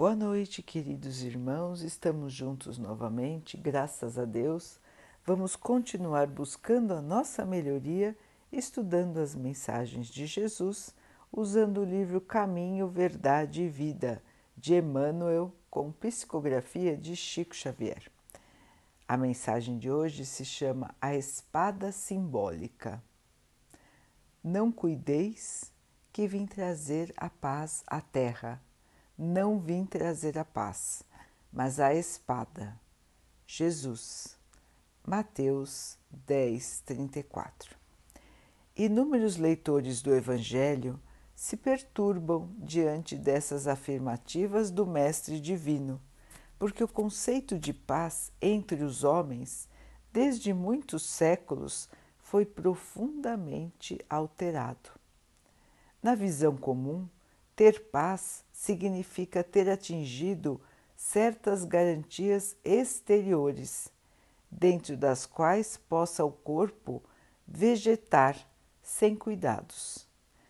Boa noite, queridos irmãos. Estamos juntos novamente, graças a Deus. Vamos continuar buscando a nossa melhoria, estudando as mensagens de Jesus, usando o livro Caminho, Verdade e Vida de Emmanuel, com psicografia de Chico Xavier. A mensagem de hoje se chama A Espada Simbólica. Não cuideis que vim trazer a paz à terra não vim trazer a paz, mas a espada. Jesus. Mateus 10, 34. Inúmeros leitores do Evangelho se perturbam diante dessas afirmativas do Mestre Divino, porque o conceito de paz entre os homens, desde muitos séculos, foi profundamente alterado. Na visão comum, ter paz significa ter atingido certas garantias exteriores, dentro das quais possa o corpo vegetar sem cuidados,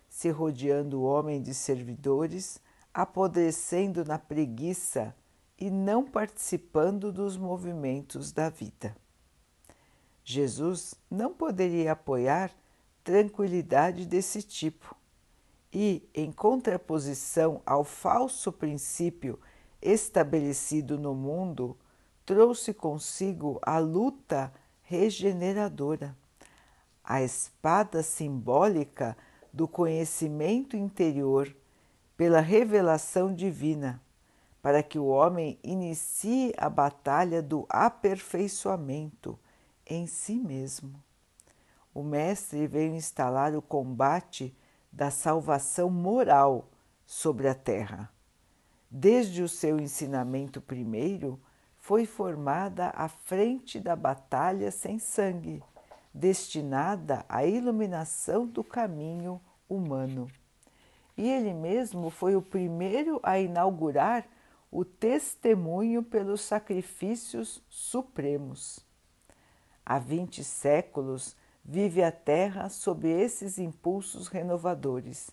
se rodeando o homem de servidores, apodrecendo na preguiça e não participando dos movimentos da vida. Jesus não poderia apoiar tranquilidade desse tipo e, em contraposição ao falso princípio estabelecido no mundo, trouxe consigo a luta regeneradora, a espada simbólica do conhecimento interior pela revelação divina, para que o homem inicie a batalha do aperfeiçoamento em si mesmo. O Mestre veio instalar o combate da salvação moral sobre a terra. Desde o seu ensinamento primeiro, foi formada a frente da batalha sem sangue, destinada à iluminação do caminho humano. E ele mesmo foi o primeiro a inaugurar o testemunho pelos sacrifícios supremos. Há vinte séculos vive a Terra sob esses impulsos renovadores,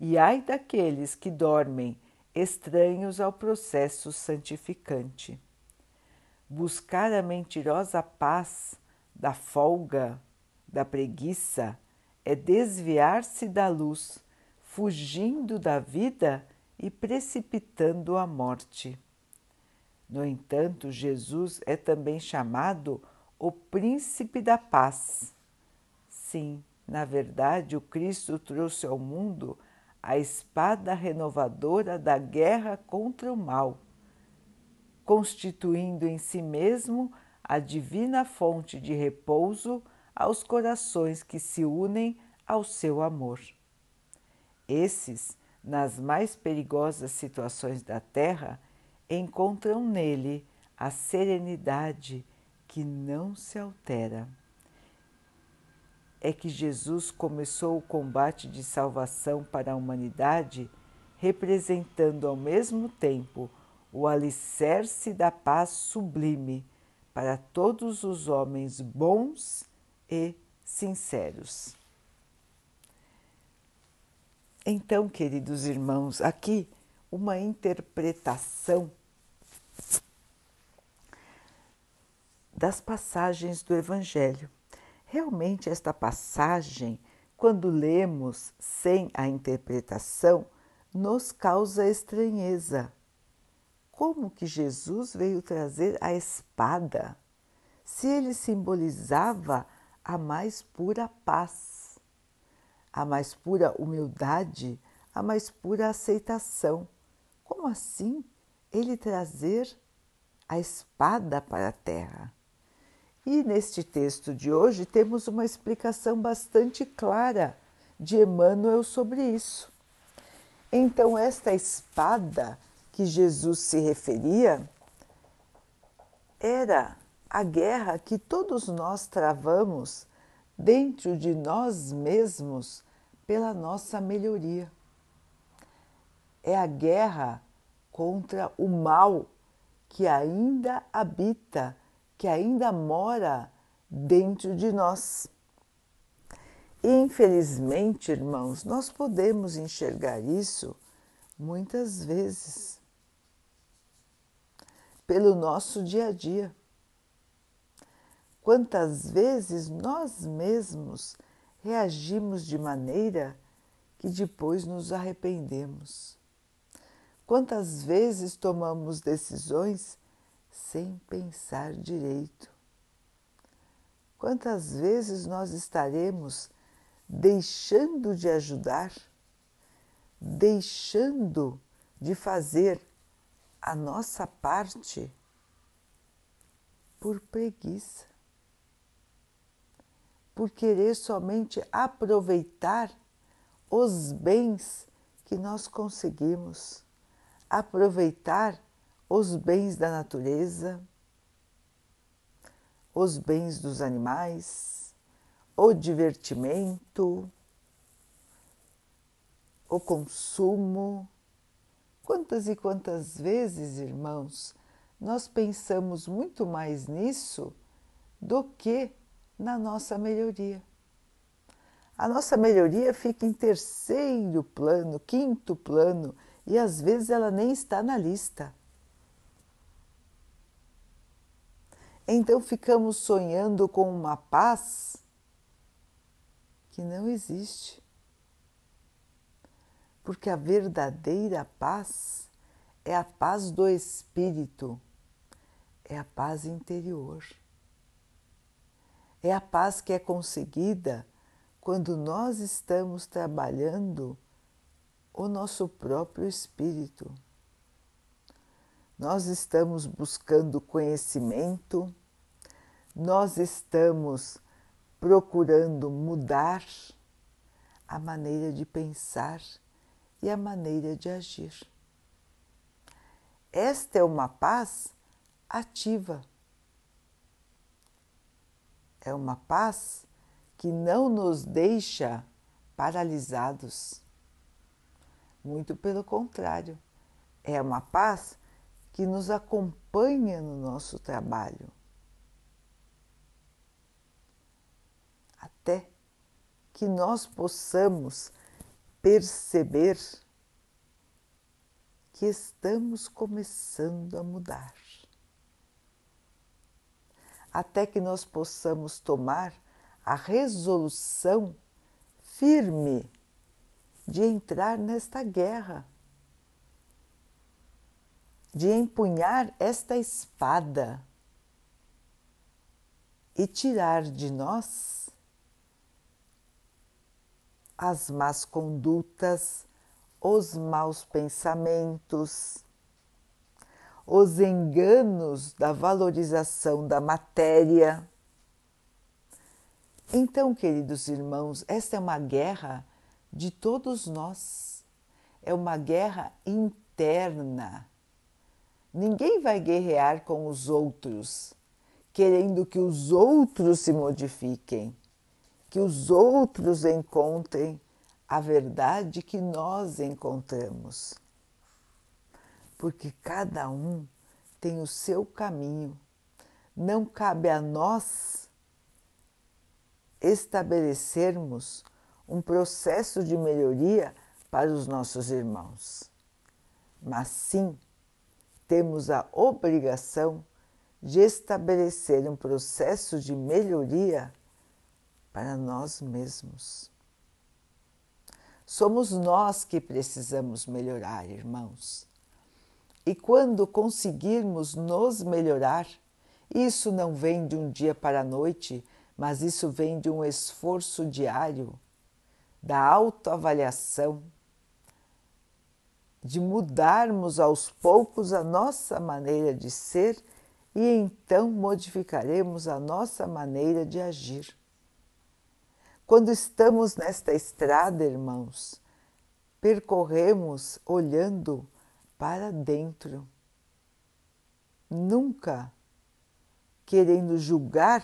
e ai daqueles que dormem estranhos ao processo santificante. Buscar a mentirosa paz da folga, da preguiça, é desviar-se da luz, fugindo da vida e precipitando a morte. No entanto, Jesus é também chamado o Príncipe da Paz Sim, na verdade, o Cristo trouxe ao mundo a espada renovadora da guerra contra o mal, constituindo em si mesmo a divina fonte de repouso aos corações que se unem ao seu amor. Esses, nas mais perigosas situações da terra, encontram nele a serenidade que não se altera é que Jesus começou o combate de salvação para a humanidade, representando ao mesmo tempo o alicerce da paz sublime para todos os homens bons e sinceros. Então, queridos irmãos, aqui uma interpretação das passagens do Evangelho. Realmente, esta passagem, quando lemos sem a interpretação, nos causa estranheza. Como que Jesus veio trazer a espada, se ele simbolizava a mais pura paz, a mais pura humildade, a mais pura aceitação? Como assim ele trazer a espada para a terra? E neste texto de hoje temos uma explicação bastante clara de Emmanuel sobre isso. Então, esta espada que Jesus se referia era a guerra que todos nós travamos dentro de nós mesmos pela nossa melhoria. É a guerra contra o mal que ainda habita que ainda mora dentro de nós. Infelizmente, irmãos, nós podemos enxergar isso muitas vezes. pelo nosso dia a dia. Quantas vezes nós mesmos reagimos de maneira que depois nos arrependemos? Quantas vezes tomamos decisões sem pensar direito? Quantas vezes nós estaremos deixando de ajudar, deixando de fazer a nossa parte por preguiça, por querer somente aproveitar os bens que nós conseguimos, aproveitar os bens da natureza, os bens dos animais, o divertimento, o consumo. Quantas e quantas vezes, irmãos, nós pensamos muito mais nisso do que na nossa melhoria. A nossa melhoria fica em terceiro plano, quinto plano e às vezes ela nem está na lista. Então ficamos sonhando com uma paz que não existe. Porque a verdadeira paz é a paz do espírito, é a paz interior. É a paz que é conseguida quando nós estamos trabalhando o nosso próprio espírito. Nós estamos buscando conhecimento, nós estamos procurando mudar a maneira de pensar e a maneira de agir. Esta é uma paz ativa. É uma paz que não nos deixa paralisados. Muito pelo contrário, é uma paz que nos acompanha no nosso trabalho. Até que nós possamos perceber que estamos começando a mudar. Até que nós possamos tomar a resolução firme de entrar nesta guerra de empunhar esta espada e tirar de nós as más condutas, os maus pensamentos, os enganos da valorização da matéria. Então, queridos irmãos, esta é uma guerra de todos nós, é uma guerra interna Ninguém vai guerrear com os outros, querendo que os outros se modifiquem, que os outros encontrem a verdade que nós encontramos. Porque cada um tem o seu caminho. Não cabe a nós estabelecermos um processo de melhoria para os nossos irmãos, mas sim temos a obrigação de estabelecer um processo de melhoria para nós mesmos. Somos nós que precisamos melhorar, irmãos. E quando conseguirmos nos melhorar, isso não vem de um dia para a noite, mas isso vem de um esforço diário, da autoavaliação de mudarmos aos poucos a nossa maneira de ser e então modificaremos a nossa maneira de agir. Quando estamos nesta estrada, irmãos, percorremos olhando para dentro, nunca querendo julgar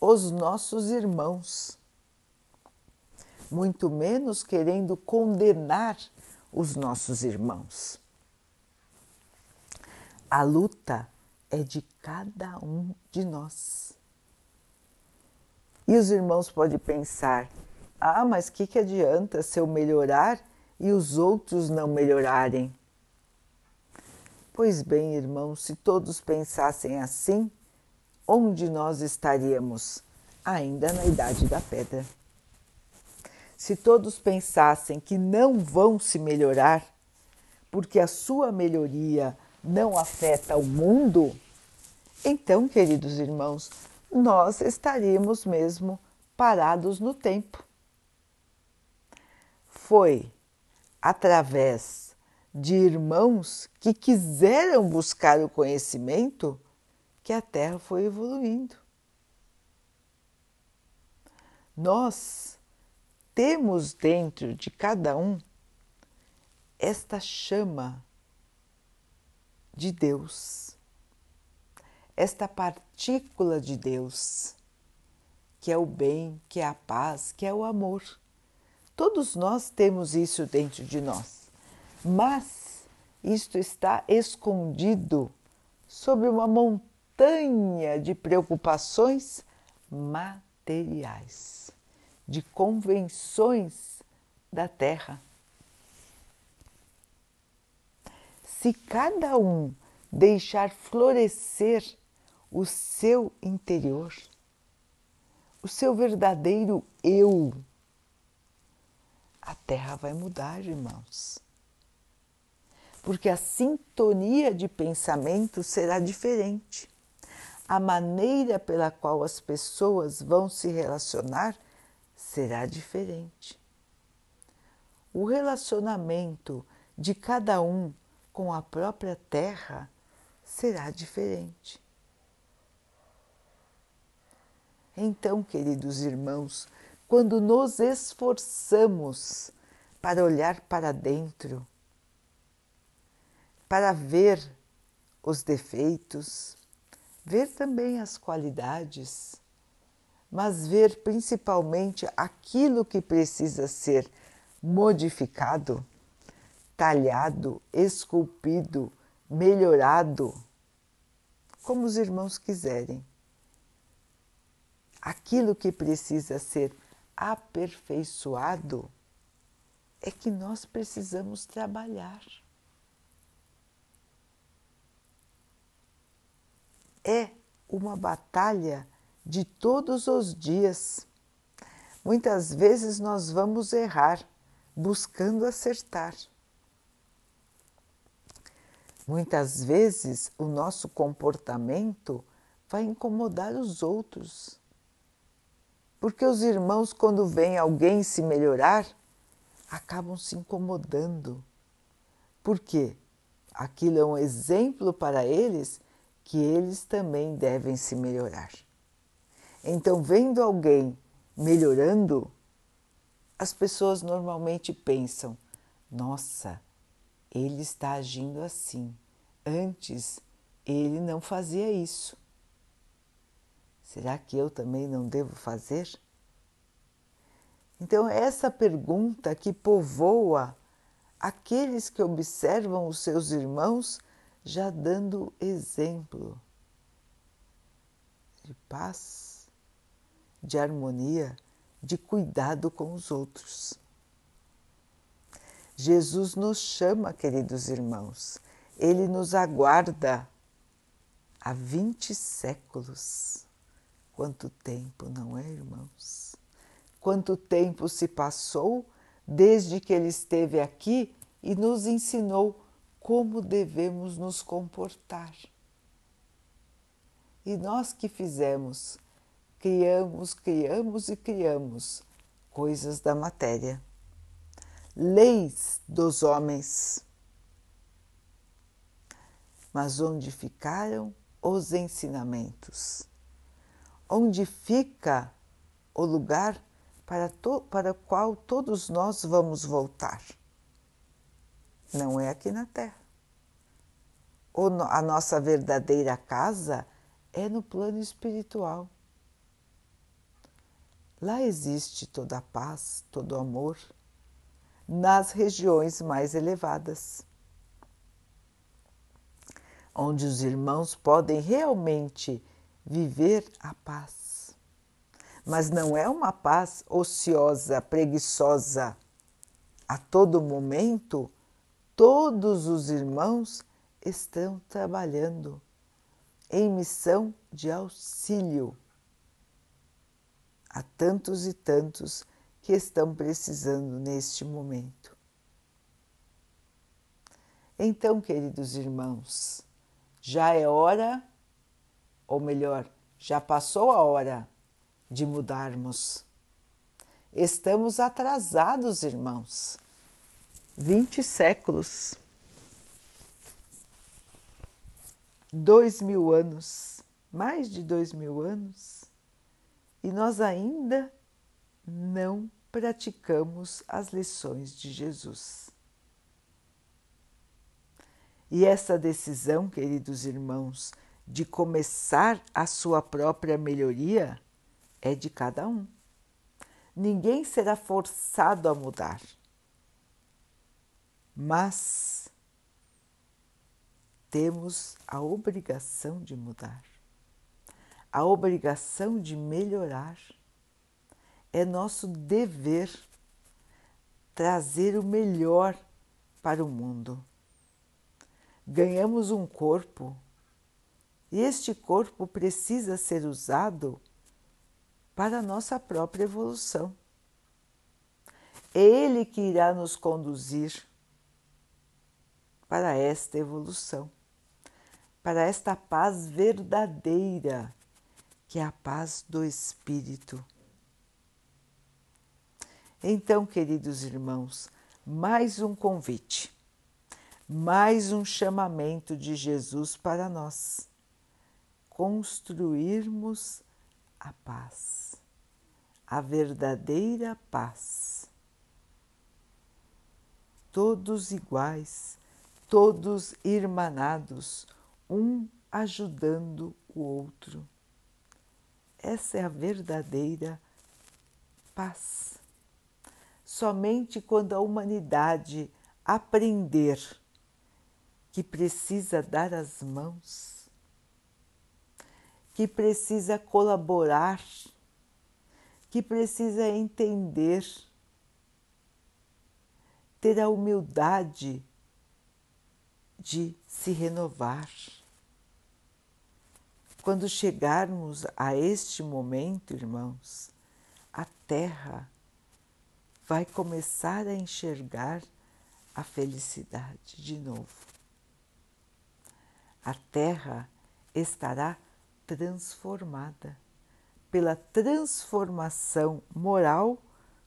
os nossos irmãos, muito menos querendo condenar os nossos irmãos. A luta é de cada um de nós. E os irmãos podem pensar: ah, mas que, que adianta se eu melhorar e os outros não melhorarem? Pois bem, irmãos, se todos pensassem assim, onde nós estaríamos? Ainda na idade da pedra. Se todos pensassem que não vão se melhorar, porque a sua melhoria não afeta o mundo, então, queridos irmãos, nós estaríamos mesmo parados no tempo. Foi através de irmãos que quiseram buscar o conhecimento que a Terra foi evoluindo. Nós temos dentro de cada um esta chama de Deus, esta partícula de Deus, que é o bem, que é a paz, que é o amor. Todos nós temos isso dentro de nós, mas isto está escondido sobre uma montanha de preocupações materiais, de convenções da Terra. Se cada um deixar florescer o seu interior, o seu verdadeiro eu, a Terra vai mudar, irmãos. Porque a sintonia de pensamento será diferente. A maneira pela qual as pessoas vão se relacionar será diferente. O relacionamento de cada um com a própria Terra será diferente. Então, queridos irmãos, quando nos esforçamos para olhar para dentro, para ver os defeitos, ver também as qualidades, mas ver principalmente aquilo que precisa ser modificado, talhado, esculpido, melhorado, como os irmãos quiserem. Aquilo que precisa ser aperfeiçoado é que nós precisamos trabalhar. É uma batalha de todos os dias. Muitas vezes nós vamos errar buscando acertar. Muitas vezes o nosso comportamento vai incomodar os outros porque os irmãos, quando veem alguém se melhorar, acabam se incomodando. Por quê? Aquilo é um exemplo para eles que eles também devem se melhorar. Então, vendo alguém melhorando, as pessoas normalmente pensam: nossa, ele está agindo assim. Antes ele não fazia isso. Será que eu também não devo fazer? Então, essa pergunta que povoa aqueles que observam os seus irmãos já dando exemplo de paz, de harmonia, de cuidado com os outros. Jesus nos chama, queridos irmãos, ele nos aguarda há 20 séculos. Quanto tempo, não é, irmãos? Quanto tempo se passou desde que ele esteve aqui e nos ensinou como devemos nos comportar. E nós que fizemos? Criamos, criamos e criamos coisas da matéria, leis dos homens. Mas onde ficaram os ensinamentos? onde fica o lugar para, to, para o qual todos nós vamos voltar. Não é aqui na Terra. O, a nossa verdadeira casa é no plano espiritual. Lá existe toda a paz, todo o amor, nas regiões mais elevadas, onde os irmãos podem realmente viver a paz. Mas não é uma paz ociosa, preguiçosa. A todo momento, todos os irmãos estão trabalhando em missão de auxílio a tantos e tantos que estão precisando neste momento. Então, queridos irmãos, já é hora, ou melhor, já passou a hora de mudarmos. Estamos atrasados, irmãos. 20 séculos. Dois mil anos, mais de dois mil anos, e nós ainda não praticamos as lições de Jesus. E essa decisão, queridos irmãos, de começar a sua própria melhoria é de cada um. Ninguém será forçado a mudar. Mas temos a obrigação de mudar, a obrigação de melhorar. É nosso dever trazer o melhor para o mundo. Ganhamos um corpo e este corpo precisa ser usado para a nossa própria evolução. É Ele que irá nos conduzir para esta evolução, para esta paz verdadeira, que é a paz do Espírito. Então, queridos irmãos, mais um convite, mais um chamamento de Jesus para nós construirmos a paz, a verdadeira paz. Todos iguais, todos irmanados, um ajudando o outro. Essa é a verdadeira paz. Somente quando a humanidade aprender que precisa dar as mãos, que precisa colaborar, que precisa entender, ter a humildade de se renovar. Quando chegarmos a este momento, irmãos, a Terra vai começar a enxergar a felicidade de novo. A Terra estará transformada pela transformação moral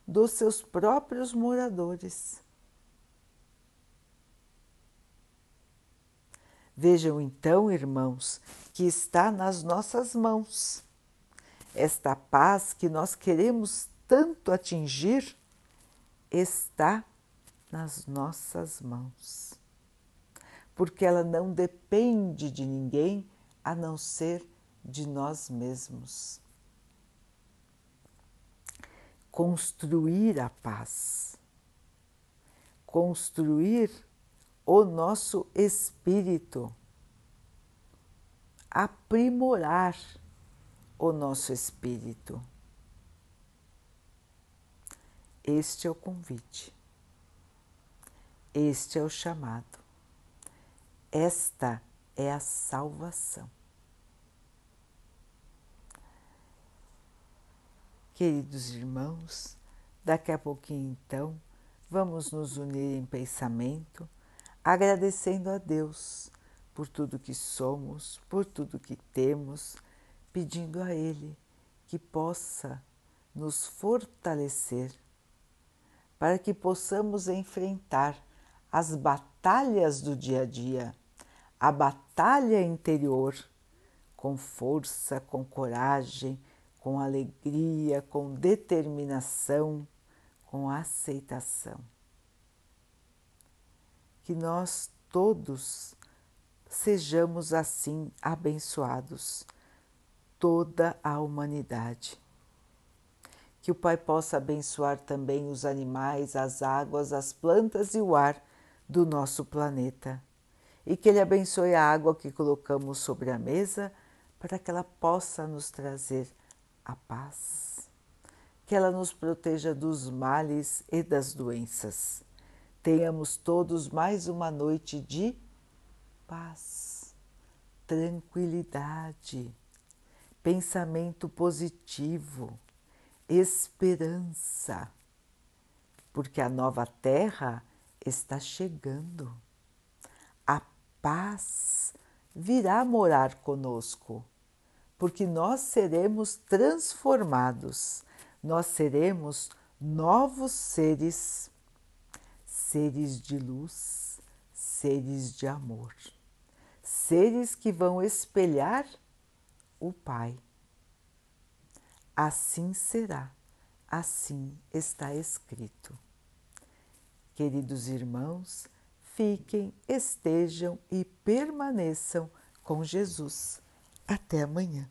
dos seus próprios moradores. Vejam então, irmãos, que está nas nossas mãos. Esta paz que nós queremos tanto atingir está nas nossas mãos. Porque ela não depende de ninguém a não ser de nós mesmos. Construir a paz, construir o nosso espírito, aprimorar o nosso espírito. Este é o convite, este é o chamado, esta é a salvação. Queridos irmãos, daqui a pouquinho então vamos nos unir em pensamento, agradecendo a Deus por tudo que somos, por tudo que temos, pedindo a Ele que possa nos fortalecer para que possamos enfrentar as batalhas do dia a dia, a batalha interior, com força, com coragem com alegria, com determinação, com aceitação. Que nós todos sejamos assim abençoados, toda a humanidade. Que o Pai possa abençoar também os animais, as águas, as plantas e o ar do nosso planeta. E que Ele abençoe a água que colocamos sobre a mesa para que ela possa nos trazer a paz, que ela nos proteja dos males e das doenças. Tenhamos todos mais uma noite de paz, tranquilidade, pensamento positivo, esperança, porque a nova terra está chegando. A paz virá morar conosco, porque nós seremos transformados, nós seremos novos seres, seres de luz, seres de amor, seres que vão espelhar o Pai. Assim será, assim está escrito. Queridos irmãos, fiquem, estejam e permaneçam com Jesus. Até amanhã.